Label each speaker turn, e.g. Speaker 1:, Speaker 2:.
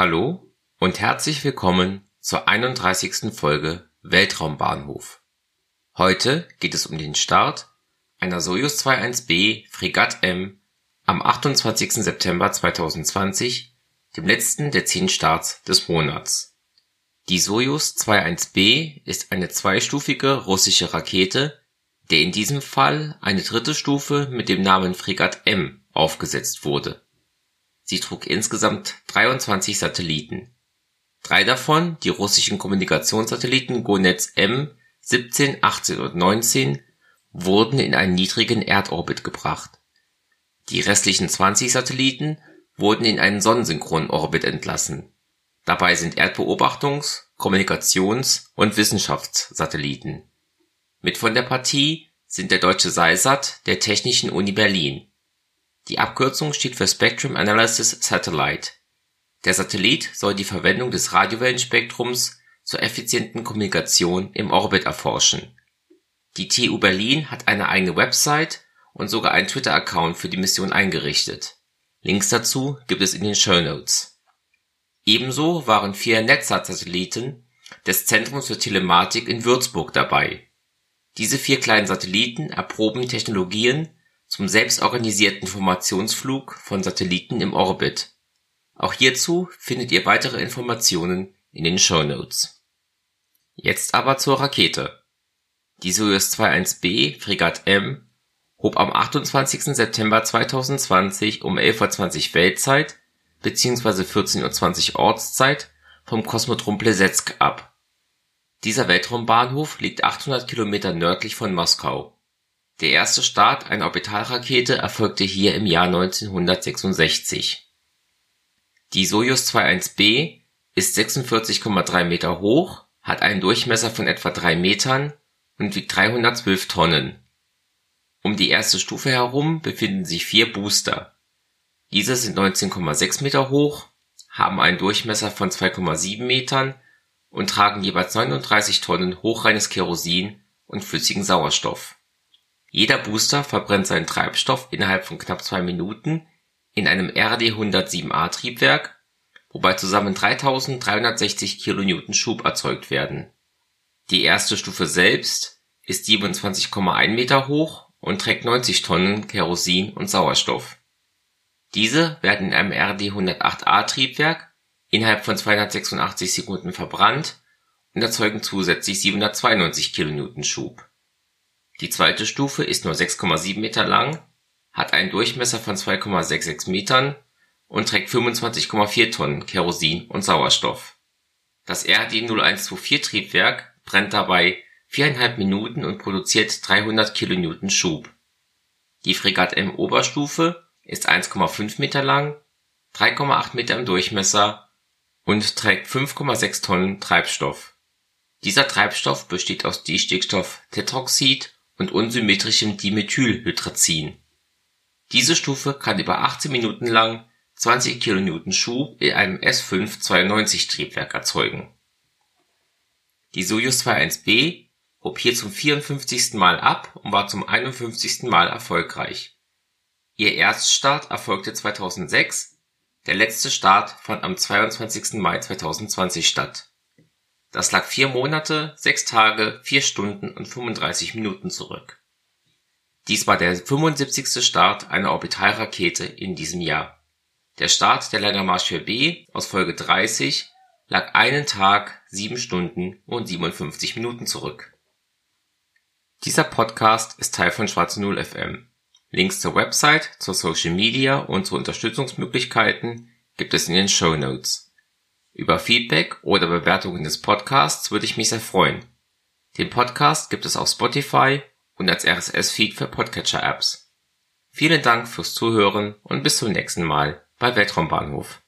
Speaker 1: Hallo und herzlich willkommen zur 31. Folge Weltraumbahnhof. Heute geht es um den Start einer Soyuz 21B Fregatte M am 28. September 2020, dem letzten der zehn Starts des Monats. Die Soyuz 21B ist eine zweistufige russische Rakete, der in diesem Fall eine dritte Stufe mit dem Namen Fregatte M aufgesetzt wurde. Sie trug insgesamt 23 Satelliten. Drei davon, die russischen Kommunikationssatelliten GONETS M 17, 18 und 19, wurden in einen niedrigen Erdorbit gebracht. Die restlichen 20 Satelliten wurden in einen sonnensynchronen Orbit entlassen. Dabei sind Erdbeobachtungs -, Kommunikations - und Wissenschaftssatelliten. Mit von der Partie sind der deutsche SEISAT der Technischen Uni Berlin. Die Abkürzung steht für Spectrum Analysis Satellite. Der Satellit soll die Verwendung des Radiowellenspektrums zur effizienten Kommunikation im Orbit erforschen. Die TU Berlin hat eine eigene Website und sogar einen Twitter-Account für die Mission eingerichtet. Links dazu gibt es in den Show Notes. Ebenso waren vier NetSat-Satelliten des Zentrums für Telematik in Würzburg dabei. Diese vier kleinen Satelliten erproben Technologien zum selbstorganisierten Formationsflug von Satelliten im Orbit. Auch hierzu findet ihr weitere Informationen in den Show Notes. Jetzt aber zur Rakete. Die Soyuz 21B Fregatte M hob am 28. September 2020 um 11:20 Uhr Weltzeit bzw. 14:20 Uhr Ortszeit vom Kosmodrom Plesetsk ab. Dieser Weltraumbahnhof liegt 800 Kilometer nördlich von Moskau. Der erste Start einer Orbitalrakete erfolgte hier im Jahr 1966. Die Sojus 21B ist 46,3 Meter hoch, hat einen Durchmesser von etwa drei Metern und wiegt 312 Tonnen. Um die erste Stufe herum befinden sich vier Booster. Diese sind 19,6 Meter hoch, haben einen Durchmesser von 2,7 Metern und tragen jeweils 39 Tonnen hochreines Kerosin und flüssigen Sauerstoff. Jeder Booster verbrennt seinen Treibstoff innerhalb von knapp zwei Minuten in einem RD-107A-Triebwerk, wobei zusammen 3360 kN Schub erzeugt werden. Die erste Stufe selbst ist 27,1 Meter hoch und trägt 90 Tonnen Kerosin und Sauerstoff. Diese werden in einem RD-108A-Triebwerk innerhalb von 286 Sekunden verbrannt und erzeugen zusätzlich 792 kN Schub. Die zweite Stufe ist nur 6,7 Meter lang, hat einen Durchmesser von 2,66 Metern und trägt 25,4 Tonnen Kerosin und Sauerstoff. Das RD-0124-Triebwerk brennt dabei viereinhalb Minuten und produziert 300 kN Schub. Die Fregatte M Oberstufe ist 1,5 Meter lang, 3,8 Meter im Durchmesser und trägt 5,6 Tonnen Treibstoff. Dieser Treibstoff besteht aus Distickstofftetroxid und unsymmetrischem Dimethylhydrazin. Diese Stufe kann über 18 Minuten lang 20 kN Schub in einem S5-92-Triebwerk erzeugen. Die Sojus 21B hob hier zum 54. Mal ab und war zum 51. Mal erfolgreich. Ihr Erststart erfolgte 2006, der letzte Start fand am 22. Mai 2020 statt. Das lag vier Monate, sechs Tage, vier Stunden und 35 Minuten zurück. Dies war der 75. Start einer Orbitalrakete in diesem Jahr. Der Start der Lander Marsch 4B aus Folge 30 lag einen Tag, sieben Stunden und 57 Minuten zurück. Dieser Podcast ist Teil von Schwarze Null FM. Links zur Website, zur Social Media und zu Unterstützungsmöglichkeiten gibt es in den Show Notes. Über Feedback oder Bewertungen des Podcasts würde ich mich sehr freuen. Den Podcast gibt es auf Spotify und als RSS-Feed für Podcatcher-Apps. Vielen Dank fürs Zuhören und bis zum nächsten Mal bei Weltraumbahnhof.